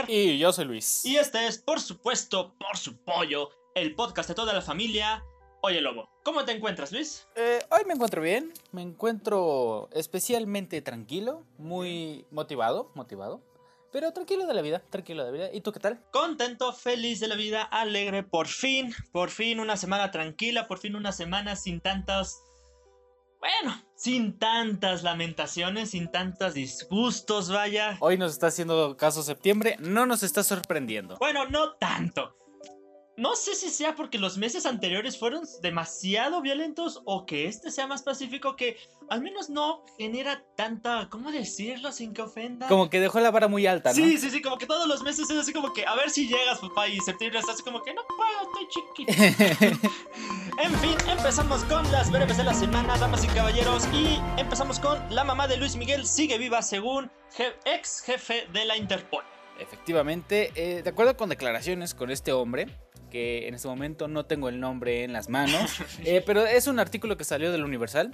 Oscar. Y yo soy Luis. Y este es, por supuesto, por su pollo, el podcast de toda la familia. Oye, lobo, ¿cómo te encuentras, Luis? Eh, hoy me encuentro bien, me encuentro especialmente tranquilo, muy motivado, motivado. Pero tranquilo de la vida, tranquilo de la vida. ¿Y tú qué tal? Contento, feliz de la vida, alegre, por fin, por fin una semana tranquila, por fin una semana sin tantas... Bueno, sin tantas lamentaciones, sin tantos disgustos, vaya. Hoy nos está haciendo caso septiembre, no nos está sorprendiendo. Bueno, no tanto. No sé si sea porque los meses anteriores fueron demasiado violentos o que este sea más pacífico que al menos no genera tanta, ¿cómo decirlo sin que ofenda? Como que dejó la vara muy alta, ¿no? Sí, sí, sí, como que todos los meses es así como que a ver si llegas, papá, y septiembre estás así como que no puedo, estoy chiquito. en fin, empezamos con las breves de la semana, damas y caballeros, y empezamos con la mamá de Luis Miguel sigue viva según ex jefe de la Interpol. Efectivamente, eh, de acuerdo con declaraciones con este hombre, que en este momento no tengo el nombre en las manos, eh, pero es un artículo que salió del Universal,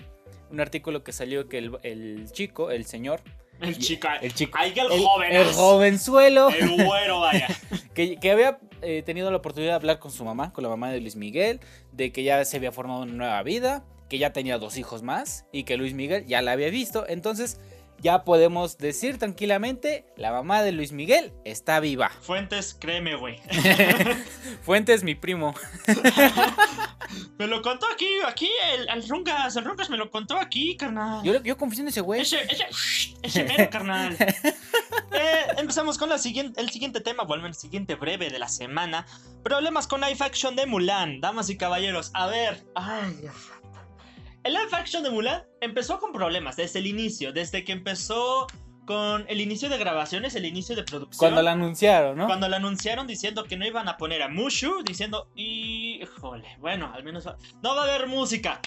un artículo que salió que el, el chico, el señor, el chico, el chico, el, joven, el jovenzuelo, el güero, vaya, que, que había eh, tenido la oportunidad de hablar con su mamá, con la mamá de Luis Miguel, de que ya se había formado una nueva vida, que ya tenía dos hijos más y que Luis Miguel ya la había visto, entonces ya podemos decir tranquilamente, la mamá de Luis Miguel está viva. Fuentes, créeme, güey. Fuentes, mi primo. me lo contó aquí, aquí, el, el Rungas, el Rungas me lo contó aquí, carnal. Yo, yo confío en ese güey. Ese, ese, ese mero, carnal. eh, empezamos con la siguiente, el siguiente tema, bueno, el siguiente breve de la semana. Problemas con live action de Mulan, damas y caballeros. A ver, ay, el live action de Mulan empezó con problemas desde el inicio, desde que empezó con el inicio de grabaciones, el inicio de producción. Cuando la anunciaron, ¿no? Cuando la anunciaron diciendo que no iban a poner a Mushu, diciendo, híjole, bueno, al menos va... no va a haber música.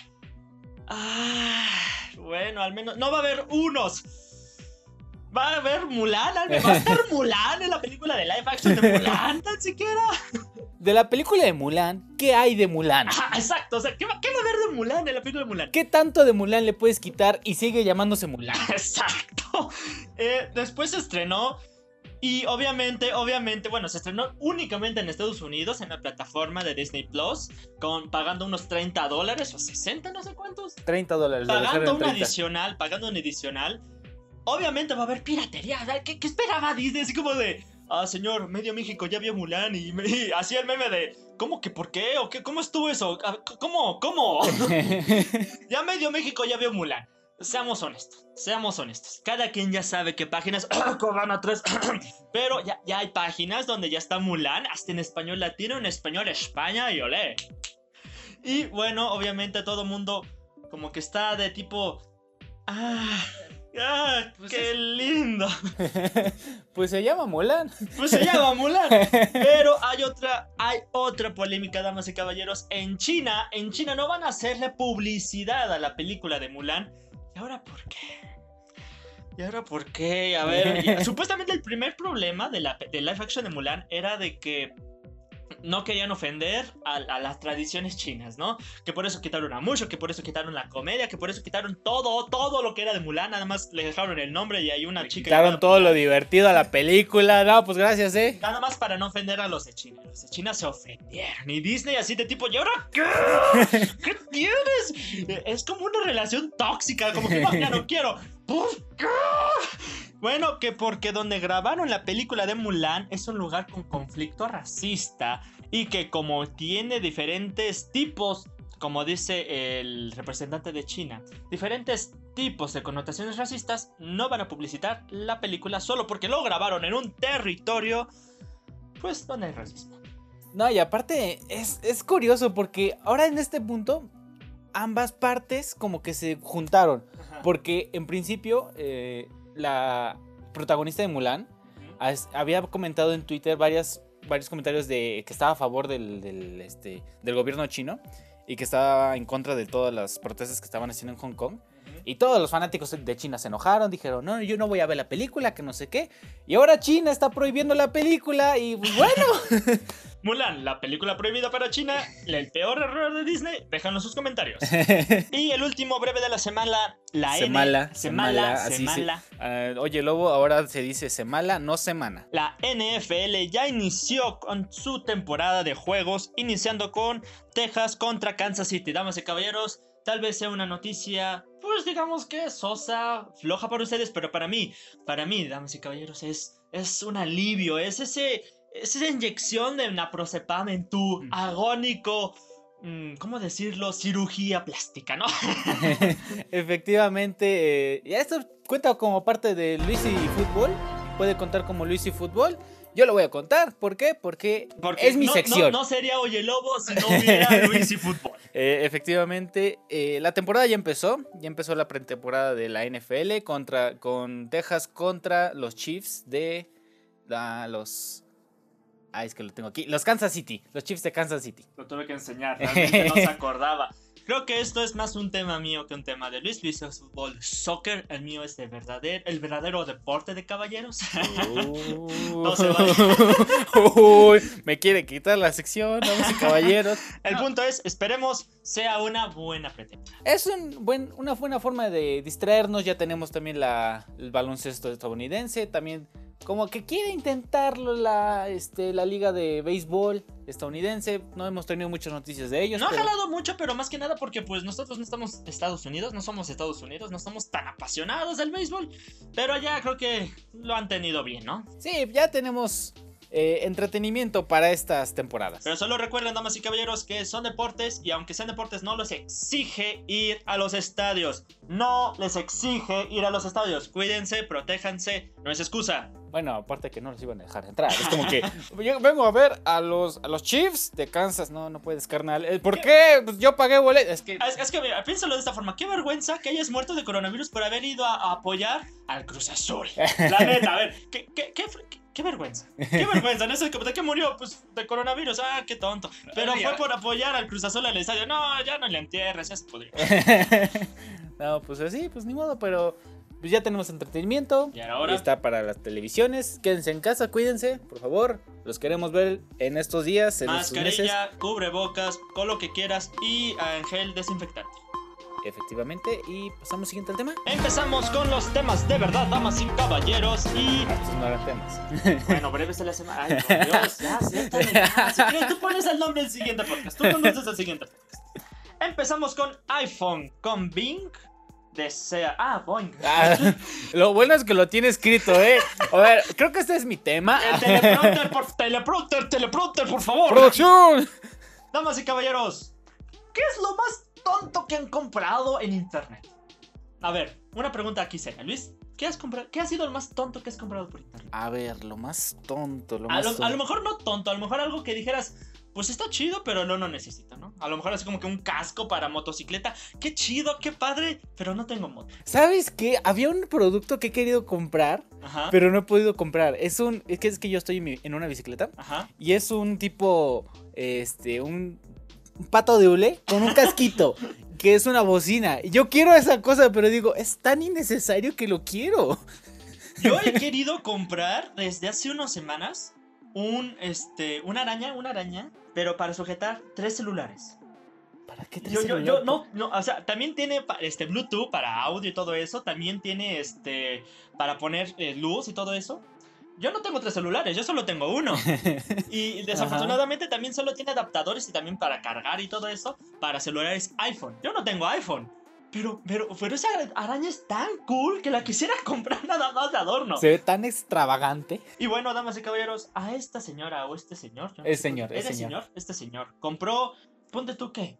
Ah, bueno, al menos no va a haber unos. Va a haber Mulan, va a estar Mulan en la película de live action de Mulan, tan siquiera. De la película de Mulan, ¿qué hay de Mulan? Exacto, o sea, ¿qué va, ¿qué va, a haber de Mulan en la película de Mulan? ¿Qué tanto de Mulan le puedes quitar y sigue llamándose Mulan? Exacto. Eh, después se estrenó y obviamente, obviamente, bueno, se estrenó únicamente en Estados Unidos, en la plataforma de Disney Plus, con, pagando unos 30 dólares o 60, no sé cuántos. 30 dólares. Pagando un adicional, pagando un adicional. Obviamente va a haber piratería. ¿Qué, qué esperaba Disney? Así como de, ah, señor, medio México ya vio Mulan y, me, y hacía el meme de, ¿cómo que por qué? ¿O qué? ¿Cómo estuvo eso? ¿Cómo? ¿Cómo? ya medio México ya vio Mulan. Seamos honestos, seamos honestos. Cada quien ya sabe qué páginas cobran a tres. Pero ya, ya hay páginas donde ya está Mulan, hasta en español latino, en español España y olé. Y bueno, obviamente todo el mundo como que está de tipo... Ah, ¡Ah! Pues ¡Qué es... lindo! pues se llama Mulan. Pues se llama Mulan. Pero hay otra, hay otra polémica, damas y caballeros. En China, en China no van a hacerle publicidad a la película de Mulan. ¿Y ahora por qué? ¿Y ahora por qué? A ver, supuestamente el primer problema de la de live action de Mulan era de que no querían ofender a, a, las tradiciones chinas, ¿no? Que por eso quitaron a Mushu, que por eso quitaron la comedia, que por eso quitaron todo, todo lo que era de Mulan, nada más le dejaron el nombre y hay una Le chica... Quitaron todo lo divertido a la película, no, pues gracias, ¿eh? Nada más para no ofender a los de China. Los de China se ofendieron. Y Disney así de tipo, ¿y ahora qué? ¿Qué tienes? Es como una relación tóxica, como que no, ya no quiero. ¿Por qué? Bueno, que porque donde grabaron la película de Mulan es un lugar con conflicto racista y que como tiene diferentes tipos, como dice el representante de China, diferentes tipos de connotaciones racistas, no van a publicitar la película solo porque lo grabaron en un territorio, pues donde hay racismo. No, y aparte es, es curioso porque ahora en este punto ambas partes como que se juntaron. Ajá. Porque en principio eh, la protagonista de Mulan as, había comentado en Twitter varias, varios comentarios de que estaba a favor del, del, este, del gobierno chino y que estaba en contra de todas las protestas que estaban haciendo en Hong Kong. Y todos los fanáticos de China se enojaron, dijeron, no, yo no voy a ver la película, que no sé qué. Y ahora China está prohibiendo la película y pues, bueno. Mulan, la película prohibida para China, el peor error de Disney, déjanos sus comentarios. y el último breve de la semana, la Semala, N. Semala, Semala, se- Semala. Ah, oye, Lobo, ahora se dice semana, no semana. La NFL ya inició con su temporada de juegos, iniciando con Texas contra Kansas City. Damas y caballeros, tal vez sea una noticia, pues digamos que sosa, floja para ustedes, pero para mí, para mí, damas y caballeros, es, es un alivio, es ese, es esa inyección de naproxepam en tu Mm. agónico, mm, ¿cómo decirlo? Cirugía plástica, ¿no? Efectivamente, eh, ya esto cuenta como parte de Luisi Fútbol. Puede contar como Luisi Fútbol. Yo lo voy a contar. ¿Por qué? Porque, Porque es mi no, sección. No, no sería Oye Lobo si no hubiera Luis y Fútbol. Eh, efectivamente, eh, la temporada ya empezó. Ya empezó la pretemporada de la NFL contra, con Texas contra los Chiefs de la- los. Ah, es que lo tengo aquí. Los Kansas City. Los Chiefs de Kansas City. Lo tuve que enseñar, realmente no se acordaba. Creo que esto es más un tema mío que un tema de Luis. Luis es fútbol, soccer. El mío es de verdadero, el verdadero deporte de caballeros. No se Uy, me quiere quitar la sección, damas y caballeros. El punto es, esperemos sea una buena pretemporada. Es un buen, una buena forma de distraernos. Ya tenemos también la, el baloncesto estadounidense. También como que quiere intentarlo la, este, la liga de béisbol estadounidense. No hemos tenido muchas noticias de ellos. No ha jalado mucho, pero más que nada porque pues nosotros no estamos Estados Unidos, no somos Estados Unidos, no somos tan apasionados del béisbol. Pero allá creo que lo han tenido bien, ¿no? Sí, ya tenemos eh, entretenimiento para estas temporadas. Pero solo recuerden, damas y caballeros, que son deportes y aunque sean deportes no les exige ir a los estadios. No les exige ir a los estadios. Cuídense, protéjanse, no es excusa. Bueno, aparte que no los iban a dejar entrar. Es como que yo vengo a ver a los, a los Chiefs de Kansas. No, no puedes, carnal. Eh, ¿Por qué? Pues yo pagué boleto. Es que Es, es que mira, piénsalo de esta forma. Qué vergüenza que hayas muerto de coronavirus por haber ido a, a apoyar al Cruz Azul. La neta, a ver, qué, qué, qué, qué- qué vergüenza. Qué vergüenza. No sé, ¿De qué murió? Pues de coronavirus. Ah, qué tonto. Pero fue por apoyar al Cruz Azul al estadio. No, ya no le entierres, ya se podría. no, pues así, pues ni modo, pero pues ya tenemos entretenimiento. Y ahora. Está para las televisiones. Quédense en casa, cuídense, por favor. Los queremos ver en estos días, en estos meses. Mascarilla, cubrebocas, con lo que quieras y ah, gel desinfectante. Efectivamente. Y pasamos siguiente al tema. Empezamos con los temas de verdad, damas y caballeros. Y Ah, estos no eran temas. bueno, breves de la semana. Ay, por Dios, ya, siéntale, ya. Si quieres, tú pones el nombre del siguiente podcast. Tú conoces el siguiente podcast. Empezamos con iPhone, con Bing. Desea. Ah, Boing. Ah, lo bueno es que lo tiene escrito, ¿eh? A ver, creo que este es mi tema. El teleprompter, por, teleprompter, teleprompter, por favor. ¡Producción! Damas y caballeros, ¿qué es lo más tonto que han comprado en internet? A ver, una pregunta aquí seria. Luis, ¿qué has comprado? ¿Qué ha sido el más tonto que has comprado por internet? A ver, lo más tonto, lo A más lo, tonto. a lo mejor no tonto, a lo mejor algo que dijeras, pues está chido, pero no lo necesito, ¿no? A lo mejor así como que un casco para motocicleta. Qué chido, qué padre, pero no tengo moto. ¿Sabes qué? Había un producto que he querido comprar, Ajá. pero no he podido comprar. Es un. Es que es que yo estoy en, mi- en una bicicleta Ajá. y es un tipo. Este, un, un pato de hule con un casquito. Que es una bocina. Yo quiero esa cosa, pero digo, es tan innecesario que lo quiero. Yo he querido comprar desde hace unas semanas un, este, una araña, una araña, pero para sujetar tres celulares. ¿Para qué te Yo, yo, yo, no, no, o sea, también tiene este Bluetooth para audio y todo eso, también tiene este para poner eh, luz y todo eso. Yo no tengo tres celulares, yo solo tengo uno. Y desafortunadamente también solo tiene adaptadores y también para cargar y todo eso para celulares iPhone. Yo no tengo iPhone. Pero, pero, pero esa araña es tan cool que la quisiera comprar nada más de adorno. Se ve tan extravagante. Y bueno, damas y caballeros, a esta señora o este señor. yo no Es sé señor, es ¿Eres señor. Este señor compró, ponte tú qué,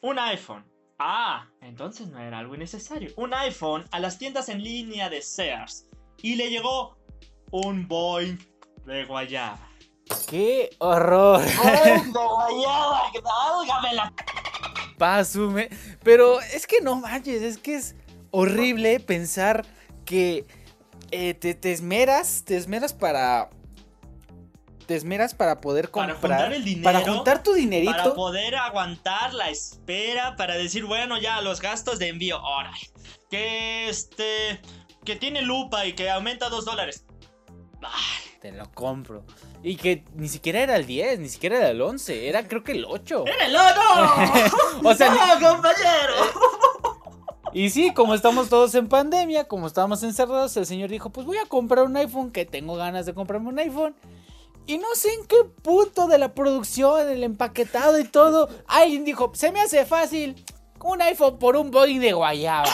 un iPhone. Ah, entonces no era algo innecesario. Un iPhone a las tiendas en línea de Sears. Y le llegó un Boeing de guayaba. ¡Qué horror! ¡Boeing de guayaba! ¡Válgame la Pasume. Pero es que no manches, es que es horrible pensar que eh, te, te esmeras, te esmeras para te esmeras para poder Para comprar. juntar el dinero, Para juntar tu Para dinerito. poder aguantar la espera, para decir, bueno, ya los gastos de envío, órale. Que este. Que tiene lupa y que aumenta dos dólares. Ay, Te lo compro. Y que ni siquiera era el 10, ni siquiera era el 11, era creo que el 8. ¡Era el oro! O sea, ¡No, compañero! Y sí, como estamos todos en pandemia, como estábamos encerrados, el señor dijo, pues voy a comprar un iPhone, que tengo ganas de comprarme un iPhone. Y no sé en qué punto de la producción, el empaquetado y todo, alguien dijo, se me hace fácil un iPhone por un Boeing de guayaba.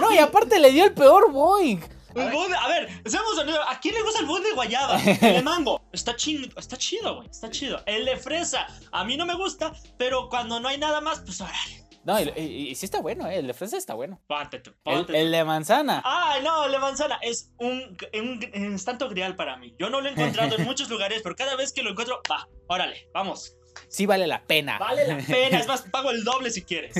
No, y aparte le dio el peor Boeing. El de- a ver, seamos honestos, ¿a quién le gusta el bug de guayaba? El de mango. Está chido, está chido, güey. Está chido. El de fresa, a mí no me gusta, pero cuando no hay nada más, pues órale. No, y, y- y sí está bueno, eh, el de fresa está bueno. Ponte tú, El, tú. el de manzana. Ay, no, el de manzana es un, un, un grial para mí. Yo no lo he encontrado en muchos lugares, pero cada vez que lo encuentro, va, órale, vamos. Sí vale la pena. Vale la pena, es más, pago el doble si quieres.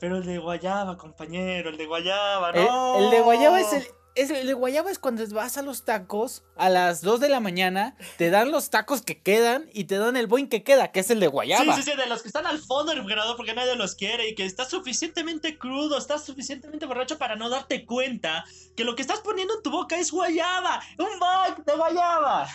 Pero el de guayaba, compañero, el de guayaba, El, no. el de guayaba es el, es el de guayaba es cuando vas a los tacos a las 2 de la mañana, te dan los tacos que quedan y te dan el boing que queda, que es el de Sí, guayaba. sí, sí, de los que están al fondo del refrigerador porque nadie los quiere y que estás suficientemente crudo, estás suficientemente borracho para no darte cuenta que lo que estás poniendo en tu boca es guayaba, un bug de guayaba.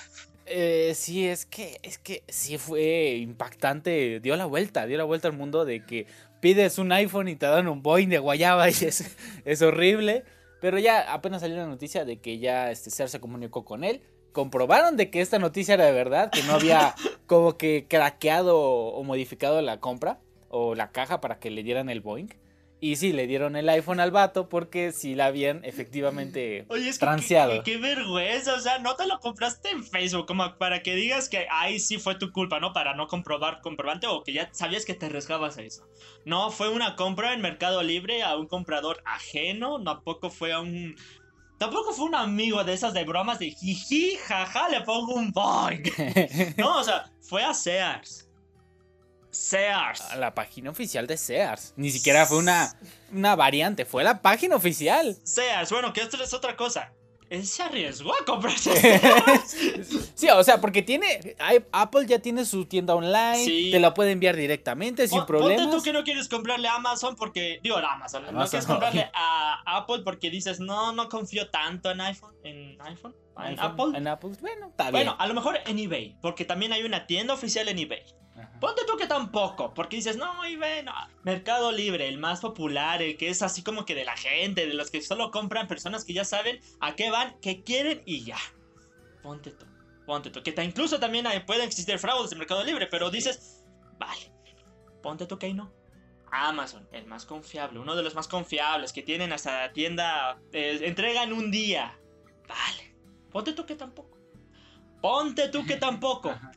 Eh, sí, es que, es que sí fue impactante, dio la vuelta, dio la vuelta al mundo de que pides un iPhone y te dan un boing de guayaba y es, es horrible. Pero ya apenas salió la noticia de que ya este Ser se comunicó con él. Comprobaron de que esta noticia era de verdad, que no había como que craqueado o modificado la compra o la caja para que le dieran el Boeing. Y sí, le dieron el iPhone al vato porque sí la habían efectivamente Oye, es que transeado. qué, qué- qué vergüenza, o sea, no te lo compraste en Facebook como para que digas que ahí sí fue tu culpa, ¿no? Para no comprobar comprobante o que ya sabías que te arriesgabas a eso. No, fue una compra en Mercado Libre a un comprador ajeno, tampoco fue a un... Tampoco fue un amigo de esas de bromas de jiji, jaja, le pongo un boing. No, o sea, fue a Sears. Sears. la página oficial de Sears. Ni siquiera fue una, una variante, fue la página oficial. Sears, bueno, que esto es otra cosa. Él se arriesgó a comprarse Sears. Sí, o sea, porque tiene. Apple ya tiene su tienda online, Sí. te la puede enviar directamente sin problemas. Ponte tú que no quieres comprarle a Amazon porque. Digo, a Amazon. No quieres comprarle a Apple porque dices, no, no confío tanto en iPhone. ¿En iPhone? ¿En iPhone, Apple? En Apple, bueno, está Bueno, bien. a lo mejor en eBay, porque también hay una tienda oficial en eBay. Ajá. Ponte tú que tampoco, porque dices, no, eBay, no. Mercado Libre, el más popular, el que es así como que de la gente, de los que solo compran personas que ya saben a qué van, qué quieren y ya. Ponte tú, ponte tú. Que ta- incluso también hay- pueden existir fraudes en Mercado Libre, pero dices, vale, ponte tú que ahí no. Amazon, el más confiable, uno de los más confiables que tienen hasta la tienda, eh, entrega en un día. Vale, ponte tú que tampoco. Ponte tú que tampoco. Ajá.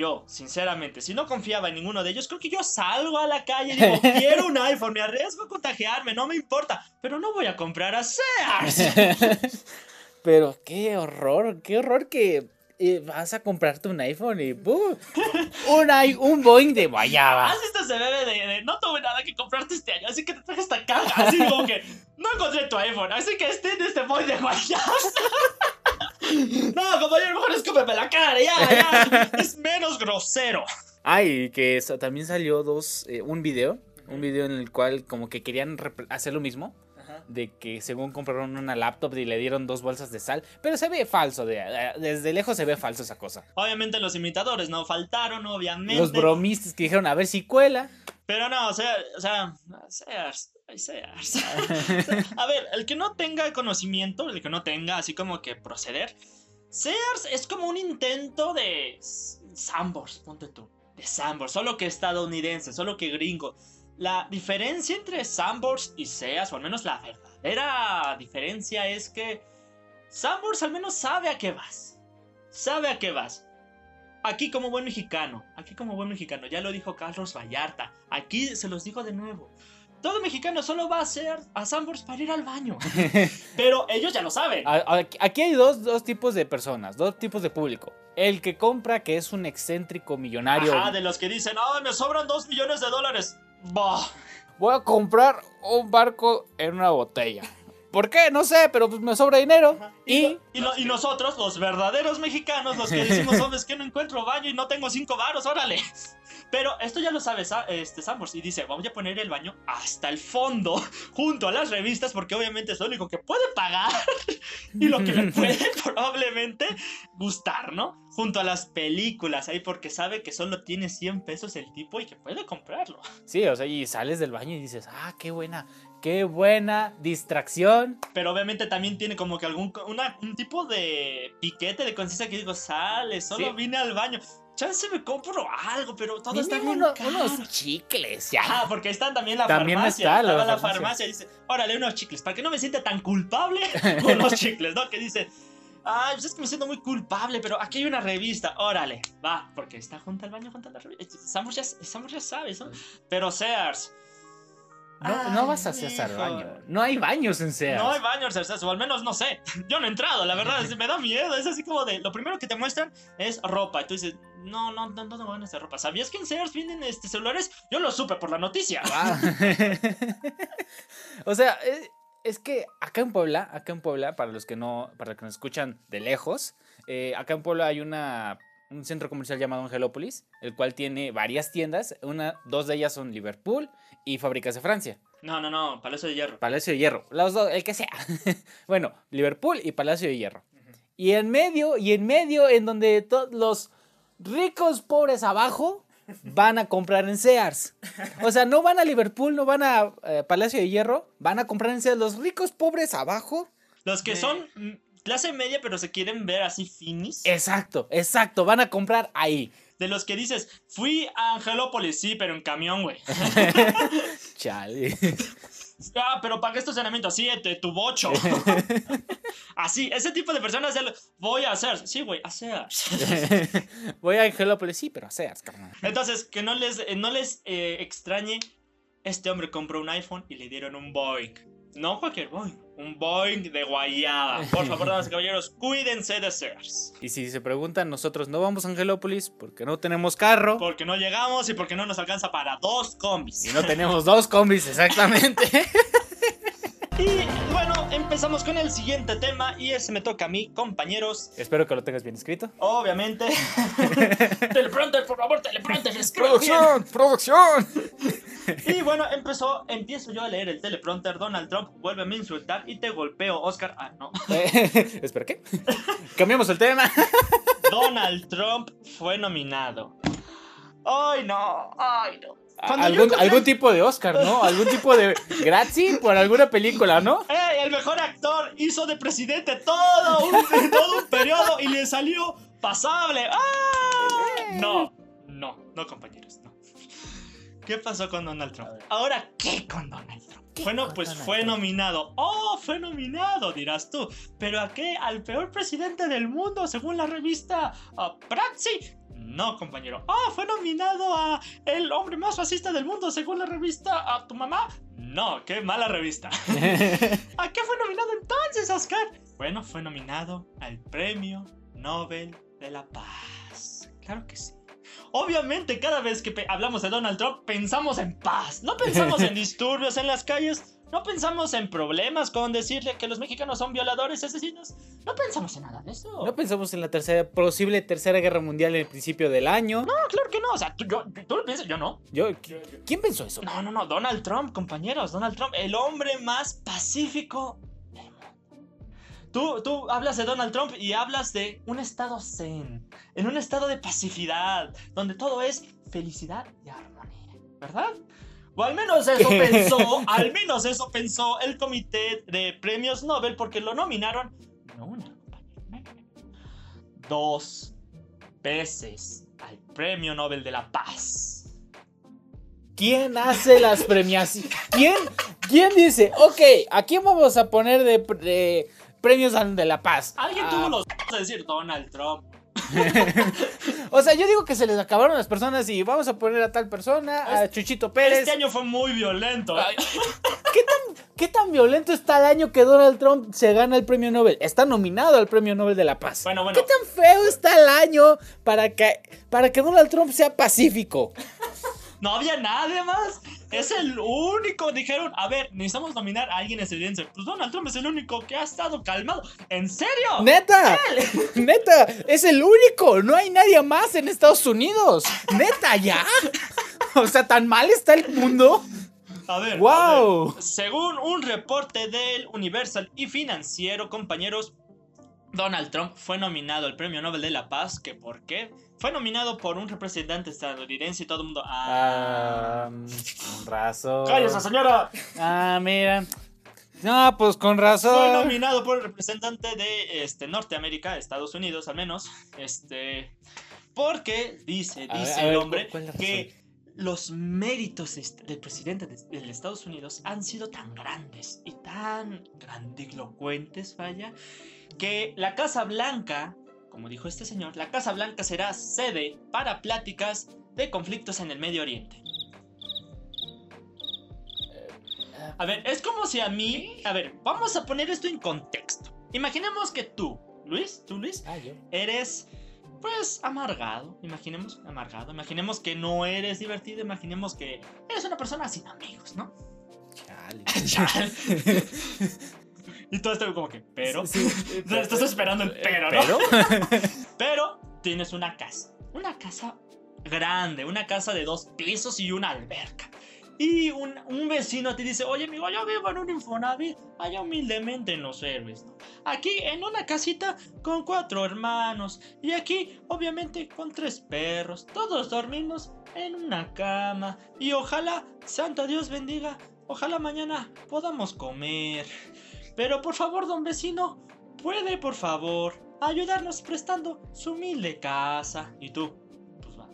Yo, sinceramente, si no confiaba en ninguno de ellos, creo que yo salgo a la calle y digo, quiero un iPhone, me arriesgo a contagiarme, no me importa, pero no voy a comprar a Sears. Pero qué horror, qué horror que eh, vas a comprarte un iPhone y ¡pum! un, un Boeing de guayaba. Haz esto se bebe de, de, no tuve nada que comprarte este año, así que te traje esta caja, así como que no encontré tu iPhone, así que este de este boy de guayas. No, compañero, mejor escúpeme la cara, ya, ya. Es menos grosero. Ay, que eso, también salió dos, eh, un video, un video en el cual como que querían hacer lo mismo. De que según compraron una laptop y le dieron dos bolsas de sal, pero se ve falso, de, eh, desde lejos se ve falso esa cosa. Obviamente los imitadores no faltaron, obviamente. Los bromistas que dijeron a ver si cuela. Pero no, o sea, o sea, Sears, ay, Sears. A ver, el que no tenga conocimiento, el que no tenga así como que proceder, Sears es como un intento de Sambors, ponte tú, de Sambors, solo que estadounidense, solo que gringo. La diferencia entre Sambors y Sears, o al menos la verdadera diferencia es que Sambors al menos sabe a qué vas. Sabe a qué vas. Aquí como buen mexicano, aquí como buen mexicano, ya lo dijo Carlos Vallarta, aquí se los digo de nuevo. Todo mexicano solo va a ser a Sambors para ir al baño. Pero ellos ya lo saben. Aquí hay dos, dos tipos de personas, dos tipos de público. El que compra, que es un excéntrico millonario. Ajá, de los que dicen, ¡ay, me sobran dos millones de dólares! Bah. Voy a comprar un barco en una botella. ¿Por qué? No sé, pero pues me sobra dinero. Y, Y, no- y nosotros, los verdaderos mexicanos, los que decimos, oh, es que no encuentro baño y no tengo cinco varos, órale. Pero esto ya lo sabe Sa- este, Sambors y dice, vamos a poner el baño hasta el fondo, junto a las revistas, porque obviamente es lo único que puede pagar y lo que le puede probablemente gustar, ¿no? Junto a las películas, ahí porque sabe que solo tiene 100 pesos el tipo y que puede comprarlo. Sí, o sea, y sales del baño y dices, ah, qué buena, qué buena distracción. Pero obviamente también tiene como que algún una- un tipo de piquete de conciencia que digo, sale, solo Sí. vine al baño. Chance me compro algo, pero todo está bien uno- unos chicles, ya. Ajá, porque están también la También farmacia. está la la farmacia. farmacia dice, órale, unos chicles, para que no me sienta tan culpable con los chicles, ¿no? Que dice, ay, pues es que me siento muy culpable, pero aquí hay una revista, órale, va, porque está junto al baño, junto a la revista. Samus ya, Samus ya sabes, ¿no? Pero Sears. No, vas a hacer hijo. baño. No hay baños en Sears. No hay baños, o sea, o al menos no sé. Yo no he entrado, la verdad, me da miedo. Es así como de. Lo primero que te muestran es ropa. Y tú dices, no, no, no, no tengo ganas de ropa. ¿Sabías que en Sears vienen este, celulares? Yo lo supe por la noticia. Ah. o sea, es, es que acá en Puebla, acá en Puebla, para los que no, para los que nos escuchan de lejos, eh, acá en Puebla hay una un centro comercial llamado Angelópolis, el cual tiene varias tiendas, una, dos de ellas son Liverpool y Fábricas de Francia. No, no, no, Palacio de Hierro. Palacio de Hierro, los dos, el que sea. bueno, Liverpool y Palacio de Hierro. Y en medio, y en medio, en donde todos los ricos pobres abajo van a comprar en Sears. O sea, no van a Liverpool, no van a eh, Palacio de Hierro, van a comprar en Sears. Los ricos pobres abajo. Los que son clase media, pero se quieren ver así finis. Exacto, exacto, van a comprar ahí. De los que dices, fui a Angelópolis, sí, pero en camión, güey. Chale. Ah, pero pagué estacionamiento, sí, de tu bocho. Así, ese tipo de personas, el, voy a hacer. Sí, güey, a Sears. Voy a Angelópolis, sí, pero a Sears, carnal. Entonces, que no les, eh, no les eh, extrañe, este hombre compró un iPhone y le dieron un Boeing. No cualquier Boeing, un Boeing de guayaba. Por favor, damas y caballeros, cuídense de Sears. Y si se preguntan, nosotros no vamos a Angelópolis porque no tenemos carro. Porque no llegamos y porque no nos alcanza para dos combis. Y no tenemos dos combis, exactamente. Y bueno, empezamos con el siguiente tema y ese me toca a mí, compañeros. Espero que lo tengas bien escrito. Obviamente. teleprompter, por favor, teleprompter, escribe bien. ¡Producción! Y bueno, empezó, empiezo yo a leer el teleprompter. Donald Trump vuelve a insultar y te golpeo, Oscar. Ah, no. Eh, Espera, ¿qué? Cambiamos el tema. Donald Trump fue nominado. Ay, no, ay, no. Cuando Algún, encontré- algún tipo de Oscar, ¿no? Algún tipo de Grazie por alguna película, ¿no? ¡Ey! El mejor actor hizo de presidente todo un, todo un periodo y le salió pasable. ¡Ah! No, no, no, compañeros, no. ¿Qué pasó con Donald Trump? Ahora, ¿qué con Donald Trump? ¿Qué Bueno, pues fue nominado. ¡Oh, fue nominado! Dirás tú. ¿Pero a qué? ¿Al peor presidente del mundo según la revista uh, Prazzi? No, compañero. ¡Oh, fue nominado a el hombre más fascista del mundo según la revista a tu mamá! No, qué mala revista. ¿A qué fue nominado entonces, Oscar? Bueno, fue nominado al Premio Nobel de la Paz. Claro que sí. Obviamente, cada vez que hablamos de Donald Trump, pensamos en paz. No pensamos en disturbios en las calles. No pensamos en problemas con decirle que los mexicanos son violadores, asesinos. No pensamos en nada de eso. No pensamos en la tercera, posible tercera guerra mundial en el principio del año. No, claro que no. O sea, tú, yo- tú lo piensas, yo no. Yo, ¿Quién pensó eso? No, no, no. Donald Trump, compañeros. Donald Trump, el hombre más pacífico. Tú, tú hablas de Donald Trump y hablas de un estado zen, en un estado de pacificidad, donde todo es felicidad y armonía, ¿verdad? O al menos eso pensó, al menos eso pensó el comité de premios Nobel porque lo nominaron no una, dos veces al premio Nobel de la Paz. ¿Quién hace las premiaciones? ¿Quién, ¿Quién dice, ok, ¿a quién vamos a poner de, de premios de la paz? Alguien Ah, tuvo los de decir Donald Trump. O sea, yo digo que se les acabaron las personas y vamos a poner a tal persona, a Chuchito Pérez. Este año fue muy violento. ¿eh? ¿Qué tan violento está el año que Donald Trump se gana el premio Nobel? Está nominado al premio Nobel de la Paz. Bueno, bueno. ¿Qué tan feo está el año para que, para que Donald Trump sea pacífico? No había nadie más. Es el único. Dijeron, a ver, necesitamos nominar a alguien estadounidense. Pues Donald Trump es el único que ha estado calmado. ¿En serio? ¡Neta! ¡Neta! ¡Es el único! No hay nadie más en Estados Unidos. ¡Neta, ya! O sea, ¿tan mal está el mundo? A ver, ¡Wow! a ver, según un reporte del Universal y Financiero, compañeros, Donald Trump fue nominado al Premio Nobel de la Paz. ¿Que por qué? Fue nominado por un representante estadounidense y todo el mundo. Ah, Ah, con razón. ¡Cállese, señora! Ah, mira. No, pues con Fue razón. nominado por el representante de este, Norteamérica, Estados Unidos al menos. Este. Porque dice, A dice ver, el hombre ¿cuál es la que los méritos est- del presidente de, de Estados Unidos han sido tan grandes y tan grandilocuentes, vaya, que la Casa Blanca, como dijo este señor, la Casa Blanca será sede para pláticas de conflictos en el Medio Oriente. A ver, es como si a mí. A ver, vamos a poner esto en contexto. Imaginemos que tú, Luis, tú, Luis, Ah, yo. eres. Pues amargado, imaginemos amargado, imaginemos que no eres divertido, imaginemos que eres una persona sin amigos, ¿no? Chale. y todo esto como que, pero, Sí, sí, estás esperando el pero, ¿no? ¿Pero? Pero tienes una casa. Una casa grande. Una casa de dos pisos y una alberca. Y un, un vecino te dice, oye amigo, yo vivo en un Infonavit, allá humildemente en los héroes. ¿no? Aquí en una casita con cuatro hermanos. Y aquí, obviamente, con tres perros. Todos dormimos en una cama. Y ojalá, Santo Dios bendiga, ojalá mañana podamos comer. Pero por favor, don vecino, puede por favor ayudarnos prestando su humilde casa. Y tú, pues va.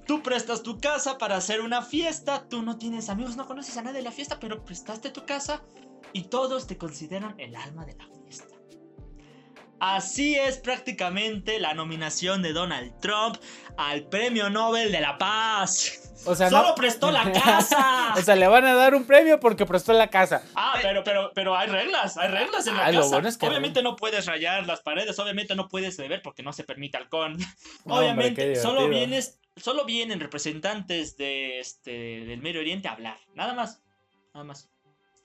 Tú prestas tu casa para hacer una fiesta. Tú no tienes amigos, no conoces a nadie de la fiesta, pero prestaste tu casa y todos te consideran el alma de la fiesta. Así es prácticamente la nominación de Donald Trump al Premio Nobel de la Paz. O sea, Solo no. prestó la casa. O sea, le van a dar un premio porque prestó la casa. Ah, pero, pero, pero hay reglas, hay reglas en la Ah, casa. bueno es que- obviamente no puedes rayar las paredes, obviamente no puedes beber porque no se permite alcohol. No, obviamente, solo vienes, solo vienen representantes de este del Medio Oriente a hablar. Nada más. Nada más.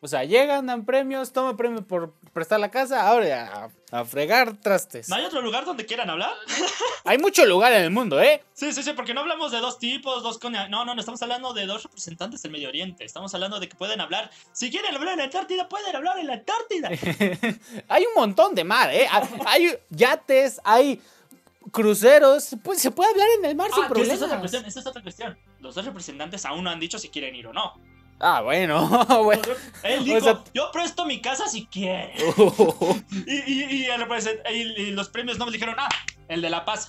O sea, llegan, dan premios, toma premio por prestar la casa, ahora a, a fregar trastes. ¿No hay otro lugar donde quieran hablar? Hay mucho lugar en el mundo, ¿eh? Sí, sí, sí, porque no hablamos de dos tipos, dos con... No, no, no, estamos hablando de dos representantes del Medio Oriente. Estamos hablando de que pueden hablar. Si quieren hablar en la Antártida, pueden hablar en la Antártida. hay un montón de mar, ¿eh? Hay, hay yates, hay cruceros, puede, se puede hablar en el mar sin Ah, que esa es otra cuestión, esa es otra cuestión. Los dos representantes aún no han dicho si quieren ir o no. Ah, bueno, bueno. Él O dijo, sea- yo presto mi casa si quiere. Y, y- y el represent- y- y los premios Nobel dijeron, ah, el de la paz.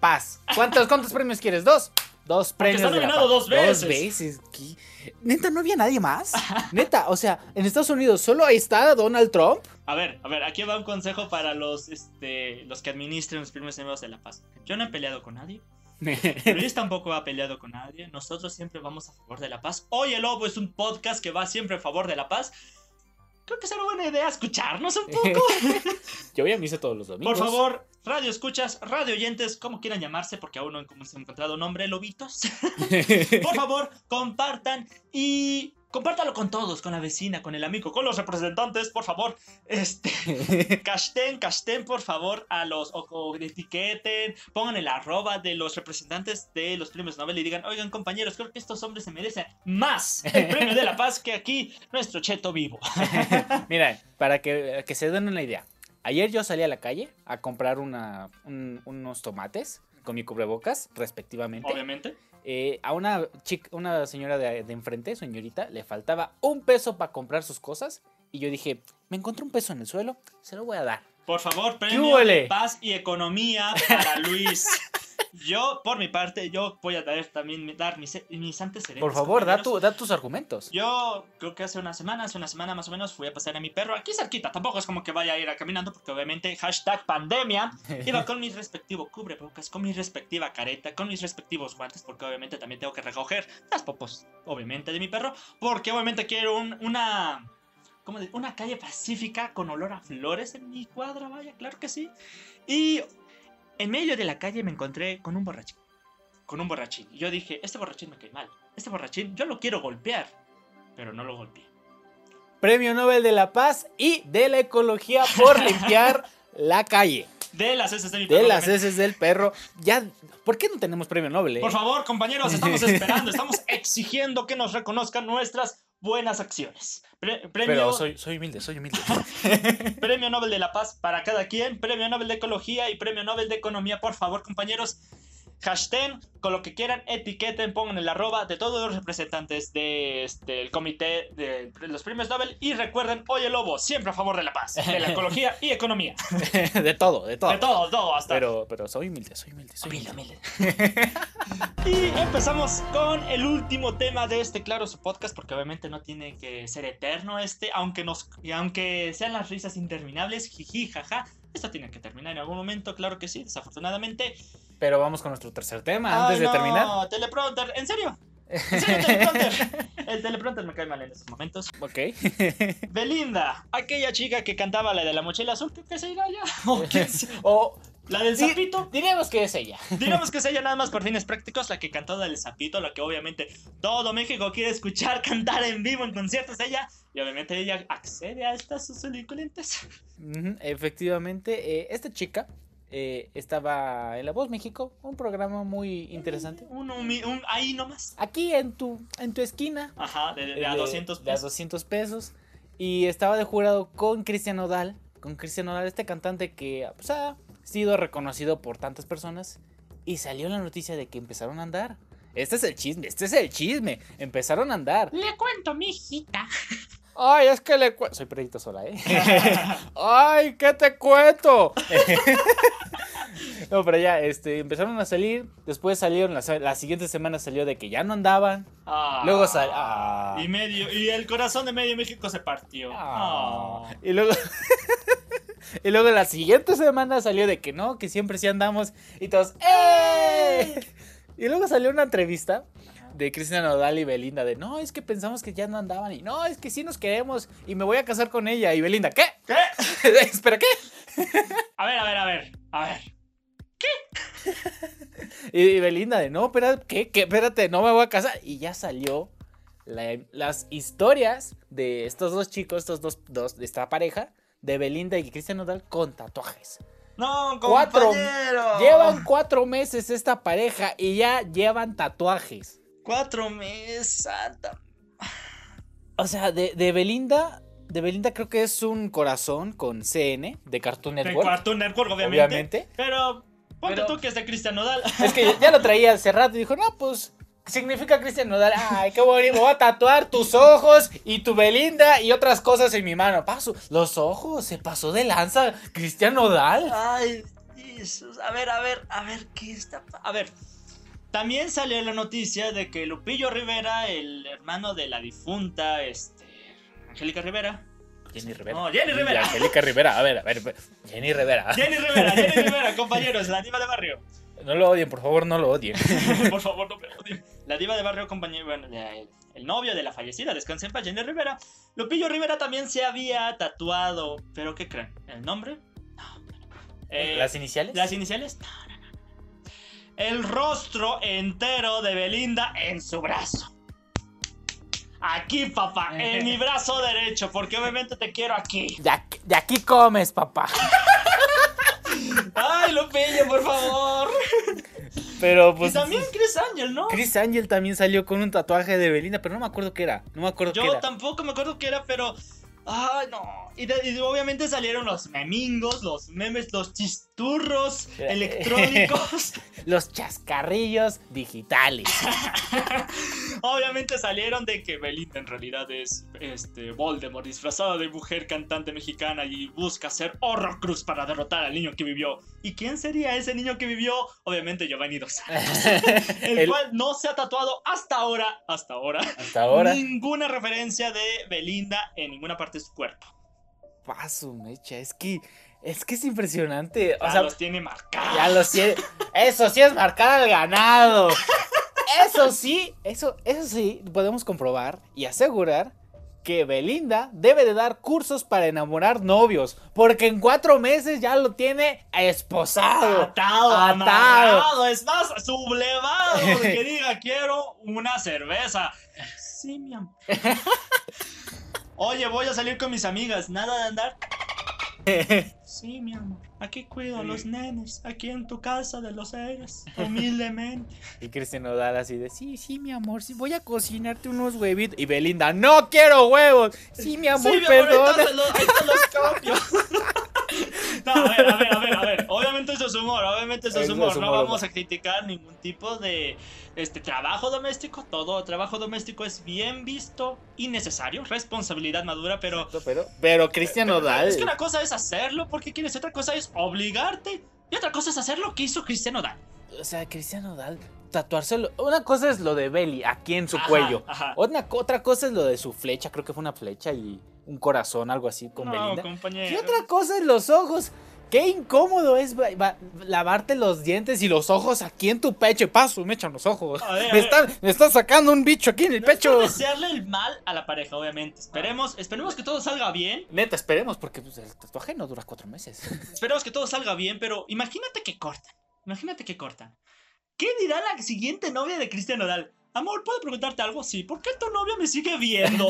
Paz. ¿Cuántos, ¿Cuántos premios quieres? ¿Dos? Dos premios. está de la nominado dos veces. Dos veces. ¿Qué? Neta, no había nadie más. Neta, o sea, en Estados Unidos solo ahí está Donald Trump. A ver, a ver, aquí va un consejo para los, este, los que administren los premios de la paz. Yo no he peleado con nadie. Luis tampoco ha peleado con nadie. Nosotros siempre vamos a favor de la paz. Hoy el Lobo es un podcast que va siempre a favor de la paz. Creo que será buena idea escucharnos un poco. Yo voy a misa todos los domingos. Por favor, radio escuchas, radio oyentes, como quieran llamarse, porque aún no hemos encontrado nombre, lobitos. Por favor, compartan y compártalo con todos, con la vecina, con el amigo, con los representantes, por favor. Este, casten, casten, por favor, a los, o, o etiqueten, pongan el arroba de los representantes de los premios Nobel y digan, oigan compañeros, creo que estos hombres se merecen más el premio de la paz que aquí nuestro cheto vivo. Mira, para que, que se den una idea. Ayer yo salí a la calle a comprar una, un- unos tomates con mi cubrebocas, respectivamente. Obviamente. Eh, a una chica, una señora de, de enfrente, señorita, le faltaba un peso para comprar sus cosas. Y yo dije, me encontré un peso en el suelo, se lo voy a dar. Por favor, ¿Qué premio de paz y economía para Luis. Yo, por mi parte, yo voy a dar también dar mis, mis antecedentes. Por favor, da, tu- da tus argumentos. Yo creo que hace una semana, hace una semana más o menos, fui a pasar a mi perro aquí cerquita. Tampoco es como que vaya a ir a caminando, porque obviamente hashtag pandemia. Iba con mi respectivo cubrebocas, con mi respectiva careta, con mis respectivos guantes, porque obviamente también tengo que recoger las popos, obviamente, de mi perro. Porque obviamente quiero un- una... ¿Cómo de- Una calle pacífica con olor a flores en mi cuadra, vaya, claro que sí. Y en medio de la calle me encontré con un borracho. con un borrachín. Y yo dije, este borrachín me cae mal. Este borrachín, yo lo quiero golpear. Pero no lo golpeé. Premio Nobel de la Paz y de la Ecología por limpiar la calle. De las heces de mi De perro, las obviamente. heces del perro. Ya, ¿por qué no tenemos premio Nobel? eh? Por favor, compañeros, estamos esperando, estamos exigiendo que nos reconozcan nuestras buenas acciones. Pre- premio, Pero soy, soy humilde, soy humilde. premio Nobel de la Paz para cada quien, Premio Nobel de Ecología y Premio Nobel de Economía. Por favor, compañeros, hashtag con lo que quieran, etiqueten, pongan el arroba de todos los representantes del de, el comité de los premios Nobel. Y recuerden, Oye Lobo, siempre a favor de la paz, de la ecología y economía. de todo, de todo. De todo, todo, hasta Pero, pero soy humilde, soy humilde, soy Humilde, humilde. humilde. y empezamos con el último tema de este Claro su podcast, porque obviamente no tiene que ser eterno este, aunque nos y aunque sean las risas interminables, jiji, jaja. Esto tiene que terminar en algún momento, claro que sí, desafortunadamente. Pero vamos con nuestro tercer tema antes de terminar. No, teleprompter, ¿en serio? ¿En serio, teleprompter? El teleprompter me cae mal en estos momentos. Ok. Belinda, aquella chica que cantaba la de la mochila azul, creo que se irá ya. O o La del sapito. diríamos que es ella. Digamos que es ella nada más por fines prácticos, la que cantó del sapito, la que obviamente todo México quiere escuchar cantar en vivo en conciertos ella. Y obviamente ella accede a estas sus Efectivamente, eh, esta chica eh, estaba en La Voz México, un programa muy interesante. Un, humi- un- ahí nomás. Aquí en tu, en tu esquina. Ajá, de, de- de a de- 200 de a pesos. 200 pesos. Y estaba de jurado con Cristian Odal. Con Cristian Odal, este cantante que pues, ha sido reconocido por tantas personas. Y salió la noticia de que empezaron a andar. Este es el chisme, este es el chisme. Empezaron a andar. Le cuento, mi hijita. Ay, es que le cuento. Soy perrito sola, ¿eh? Ay, ¿qué te cuento? no, pero ya, este, empezaron a salir. Después salieron, la, la siguiente semana salió de que ya no andaban. Ah. Luego sal- ah. Y medio, y el corazón de medio México se partió. Ah. Ah. Y luego. y luego la siguiente semana salió de que no, que siempre sí andamos. Y todos. ¡Eh! Y luego salió una entrevista de Cristian Nodal y Belinda de no, es que pensamos que ya no andaban. Y no, es que sí nos queremos. Y me voy a casar con ella. Y Belinda, ¿qué? ¿Qué? ¿Espera qué? A ver, a ver, a ver. A ver. Y Belinda de no, espérate, ¿qué? ¿Qué? Espérate, no me voy a casar. Y ya salió la- las historias de estos dos chicos, estos dos, dos, de esta pareja, de Belinda y Cristian Nodal con tatuajes. No, Cuatro- compañero. Llevan cuatro meses esta pareja y ya llevan tatuajes. cuatro meses, santa. O sea, de, de Belinda, de Belinda creo que es un corazón con CN de Cartoon De Network. Cartoon Network, obviamente. Obviamente. Pero ponte Pero- tú que es de Cristian Nodal. Es que ya lo traía hace rato y dijo, no, pues significa Cristian Nodal. Ay, qué bonito, voy a tatuar tus ojos y tu Belinda y otras cosas en mi mano. Paso, los ojos, se pasó de lanza Cristian Nodal. Ay, Jesús. A ver, a ver, a ver, ¿qué está A ver. También salió la noticia de que Lupillo Rivera, el hermano de la difunta, este. Angélica Rivera. Jenny Rivera. No, Jenny Y Rivera. Angélica Rivera, a ver, a ver, Jenny Rivera. Jenny Rivera, Jenny Rivera, compañeros, la diva de barrio. No lo odien, por favor, no lo odien. Por favor, no me odien. La diva de barrio, compañero, bueno, el, novio de la fallecida, descansa en paz, Jenny Rivera. Lupillo Rivera también se había tatuado, pero ¿qué creen? ¿El nombre? No. Eh, ¿Las iniciales? ¿Las iniciales? No, no, no. El rostro entero de Belinda en su brazo. Aquí, papá, en mi brazo derecho, porque obviamente te quiero aquí. De aquí, de aquí comes, papá. Ay, Lupillo, por favor. Pero pues. y también Chris Angel, ¿no? Chris Angel también salió con un tatuaje de Belinda, pero no me acuerdo qué era. No me acuerdo qué Yo era. tampoco me acuerdo qué era, pero. Ay, no. Y, de- y obviamente salieron los memingos, los memes, los chisturros Eh, electrónicos. Los chascarrillos digitales. obviamente salieron de que Belinda en realidad es este Voldemort disfrazada de mujer cantante mexicana y busca ser Horrocrux para derrotar al niño que vivió. ¿Y quién sería ese niño que vivió? Obviamente Giovanni Dos el, El- cual no se ha tatuado hasta ahora, hasta ahora, Hasta ahora. ninguna referencia de Belinda en ninguna parte de su cuerpo. Paso, mecha. Es que. Es que es impresionante. O Ya sea, los tiene marcados. ya lo sé. Eso sí es marcar al ganado. Eso sí, eso, eso sí, podemos comprobar y asegurar que Belinda debe de dar cursos para enamorar novios, porque en cuatro meses ya lo tiene esposado. Atado, Atado. amarrado, es más, sublevado, que diga quiero una cerveza. Sí, mi amor. Oye, voy a salir con mis amigas, nada de andar. Sí, mi amor. Aquí cuido a los nenes, aquí en tu casa de los Aires, humildemente. Y Cristian Nodal así de, sí, sí, mi amor, sí, voy a cocinarte unos huevitos. Y Belinda, no quiero huevos. Sí, mi amor, Sí, mi amor, perdona. ahí te los- ahí te los cambio. No, a ver, a ver, a ver, a ver. Es humor, obviamente eso es humor. es No humor, vamos a criticar ningún tipo de este trabajo doméstico. Todo trabajo doméstico es bien visto y necesario. Responsabilidad madura, pero Pero, pero Cristian Nodal. es que una cosa es hacerlo porque quieres, otra cosa es obligarte. Y otra cosa es hacer lo que hizo Cristiano Dal. O sea, Cristian Nodal, tatuárselo. Una cosa es lo de Belly, aquí en su Ajá, cuello. ajá. Otra, otra cosa es lo de su flecha, creo que fue una flecha y un corazón, algo así con no, Belinda. compañero. Y otra cosa es los ojos. Qué incómodo es va- va- lavarte los dientes y los ojos aquí en tu pecho. Paso, me echan los ojos. A ver, a me, están, me sacando un bicho aquí en el No es pecho. desearle el mal a la pareja, obviamente. Esperemos, esperemos que todo salga bien. Neta, esperemos, porque pues, el tatuaje no dura cuatro meses. Esperemos que todo salga bien, pero imagínate que cortan. Imagínate que cortan. ¿Qué dirá la siguiente novia de Cristian Nodal? Amor, ¿puedo preguntarte algo? Sí. ¿Por qué tu novio me sigue viendo?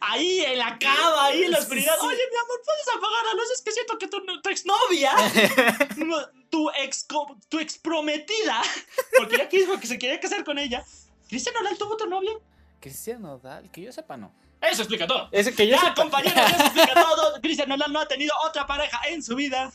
ahí en la cama, ahí en la oscuridad. Oye, mi amor, ¿puedes apagar la luz? Es que siento que tu, tu exnovia, no, tu ex tu exprometida, porque ya quiso que se quería casar con ella. ¿Cristian Nodal tuvo tu novia? Cristian Nodal, que yo sepa, no. Eso explica todo. Ese que yo Ya, sepa. compañeros, eso explica todo. Cristian Nodal no ha tenido otra pareja en su vida.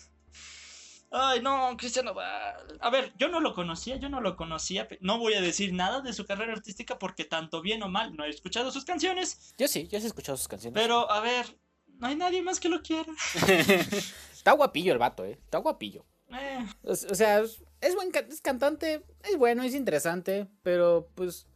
Ay, no, Cristian Nodal. A ver, yo no lo conocía, yo no lo conocía. No voy a decir nada de su carrera artística porque tanto bien o mal no he escuchado sus canciones. Yo sí, yo sí he escuchado sus canciones. Pero, a ver, no hay nadie más que lo quiera. Está guapillo el vato, eh. Está guapillo. Eh, O, o sea, es, buen ca- es cantante, es bueno, es interesante, pero pues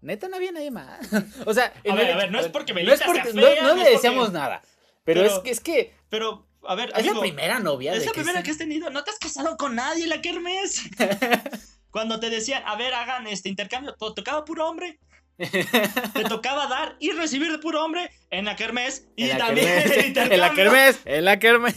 neta no había nadie más. o sea, en ver, el- a ver, no es porque no Belinda es porque sea no, fea, no no le porque- deseamos nada. Pero, Pero- es que es que pero, a ver, es amigo, la primera novia es la primera que has tenido. No te has casado con nadie en la kermés. Cuando te decían, a ver, hagan este intercambio, to- tocaba puro hombre. Te tocaba dar y recibir de puro hombre en la kermés y en la también en el kermés, en la intercambio. kermés, en la kermés.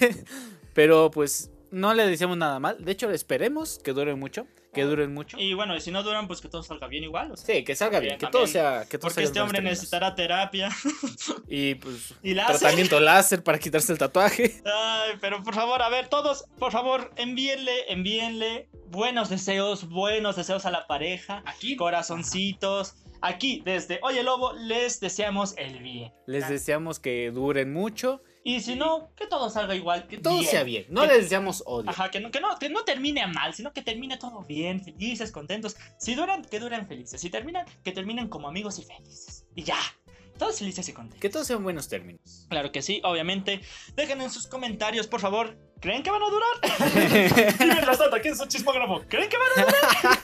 Pero pues no le decíamos nada mal. De hecho, esperemos que duren mucho, que duren mucho. Y bueno, y si no duran, pues que todo salga bien igual. o sea, Sí, que salga bien, También, que todo sea que todo porque salga este hombre necesitará terapia. y pues Y láser. tratamiento láser para quitarse el tatuaje. Ay, pero por favor, a ver, todos, por favor, envíenle, envíenle buenos deseos, buenos deseos a la pareja. Aquí Corazoncitos. Aquí, desde Oye Lobo, les deseamos el bien. Les deseamos que duren mucho, Y si no, que todo salga igual. Que todo bien. sea bien. No Que- les deseamos odio. Ajá, que no, que, no, que no termine mal, sino que termine todo bien, felices, contentos. Si duran, que duren felices. Si terminan, que terminen como amigos y felices. Y ya. Todos felices y contentos. Que todos sean buenos términos. Claro que sí, obviamente. Dejen en sus comentarios, por favor. ¿Creen que van a durar? y mientras tanto, aquí en su chismógrafo, ¿creen que van a durar?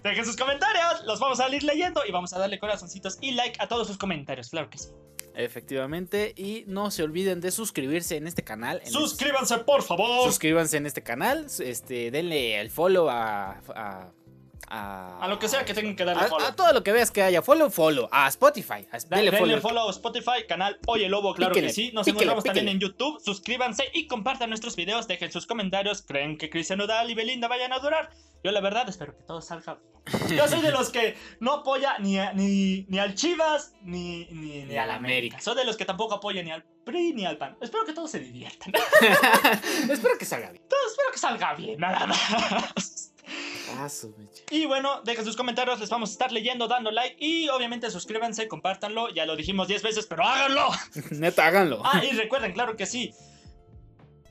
Dejen sus comentarios, los vamos a ir leyendo y vamos a darle corazoncitos y like a todos sus comentarios, claro que sí. Efectivamente. Y no se olviden de suscribirse en este canal. en Suscríbanse, por favor. Suscríbanse en este canal. Este, denle el follow a. a a, A lo que sea que tengan que darle a- follow. a todo lo que veas que haya follow, follow. A Spotify. a- Da- denle follow. follow a Spotify, canal Oye Lobo, claro Píquele, que sí. Nos píquele, encontramos también píquele. en YouTube. Suscríbanse y compartan nuestros videos. Dejen sus comentarios. ¿Creen que Cristian Nodal y Belinda vayan a durar? Yo la verdad espero que todo salga bien. Yo soy de los que no apoya ni, a- ni, ni al Chivas ni, ni, ni al América. Soy de los que tampoco apoya ni al PRI ni al PAN. Espero que todos se diviertan. Espero que salga bien. Espero que salga bien, nada más. Y bueno, dejen sus comentarios, les vamos a estar leyendo, dando like y obviamente suscríbanse, compártanlo. Ya lo dijimos 10 veces, pero háganlo. Neta, háganlo. Ah, y recuerden, claro que sí.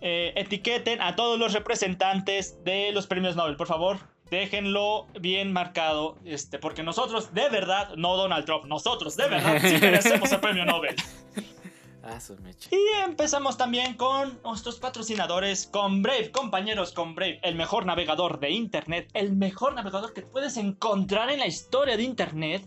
eh, etiqueten a todos los representantes de los premios Nobel, por favor. Déjenlo bien marcado, este, porque nosotros, de verdad, no Donald Trump, nosotros, de verdad, sí merecemos el premio Nobel. Ah, su mecha. Y empezamos también con nuestros patrocinadores, con Brave, compañeros, con Brave, el mejor navegador de Internet, el mejor navegador que puedes encontrar en la historia de Internet.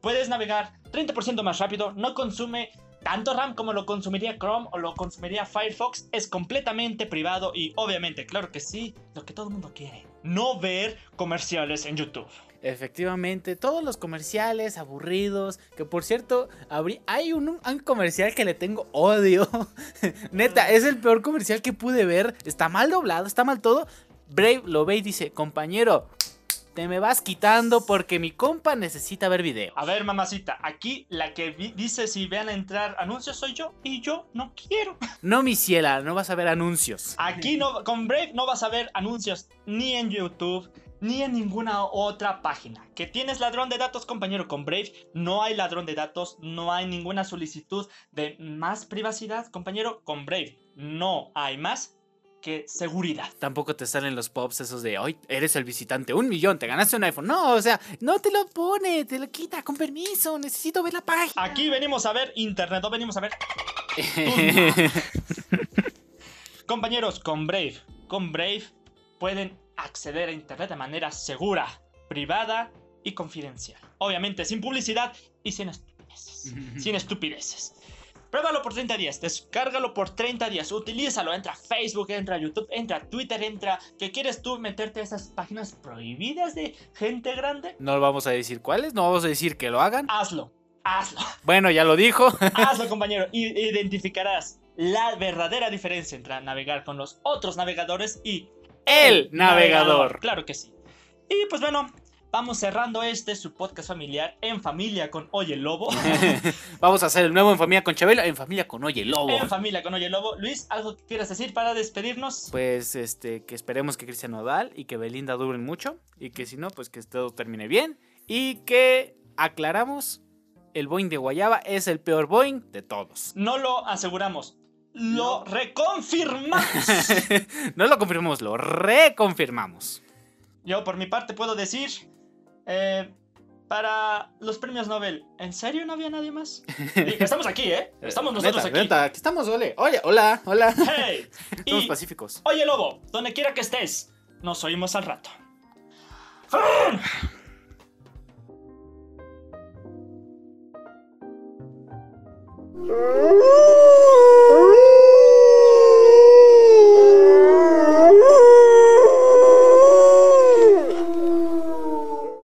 Puedes navegar 30% más rápido, no consume tanto RAM como lo consumiría Chrome o lo consumiría Firefox, es completamente privado y obviamente, claro que sí, lo que todo el mundo quiere, no ver comerciales en YouTube. Efectivamente, todos los comerciales aburridos, que por cierto, hay un, un, comercial que le tengo odio. Neta, es el peor comercial que pude ver. Está mal doblado, está mal todo. Brave lo ve y dice, compañero, te me vas quitando porque mi compa necesita ver video. A ver, mamacita, aquí la que dice si vean entrar anuncios soy yo y yo no quiero. No, mi ciela, no vas a ver anuncios. Aquí no, con Brave no vas a ver anuncios ni en YouTube ni en ninguna otra página. Que tienes ladrón de datos, compañero, con Brave no hay ladrón de datos, no hay ninguna solicitud de más privacidad, compañero, con Brave no hay más que seguridad. Tampoco te salen los pops esos de hoy eres el visitante, un millón, te ganaste un iPhone. No, o sea, no te lo pone, te lo quita con permiso, necesito ver la página. Aquí venimos a ver internet, no venimos a ver. Compañeros, con Brave, con Brave pueden acceder a internet de manera segura, privada y confidencial. Obviamente sin publicidad y sin estupideces. sin estupideces. Pruébalo por 30 días, descárgalo por 30 días, utilízalo, entra a Facebook, entra a YouTube, entra a Twitter, entra... ¿Qué quieres tú meterte a esas páginas prohibidas de gente grande? No vamos a decir cuáles, no vamos a decir que lo hagan. Hazlo, hazlo. Bueno, ya lo dijo. hazlo, compañero, y identificarás la verdadera diferencia entre navegar con los otros navegadores y el, navegador. Claro que sí. Y pues bueno, Vamos cerrando este, su podcast familiar, En Familia con Oye Lobo. Vamos a hacer el nuevo En Familia con Chabelo, En Familia con Oye Lobo. En Familia con Oye Lobo. Luis, ¿algo que quieras decir para despedirnos? Pues este, que esperemos que Cristian Nodal y que Belinda duren mucho. Y que si no, pues que todo termine bien. Y que aclaramos, el Boeing de Guayaba es el peor Boeing de todos. No lo aseguramos, lo reconfirmamos. no lo confirmamos, lo reconfirmamos. Yo por mi parte puedo decir eh, para los premios Nobel, ¿en serio no había nadie más? Estamos aquí, ¿eh? Estamos nosotros aquí. aquí estamos, ole. Oye, hola, hola. Hey. Somos pacíficos. Oye, Lobo, donde quiera que estés, nos oímos al rato.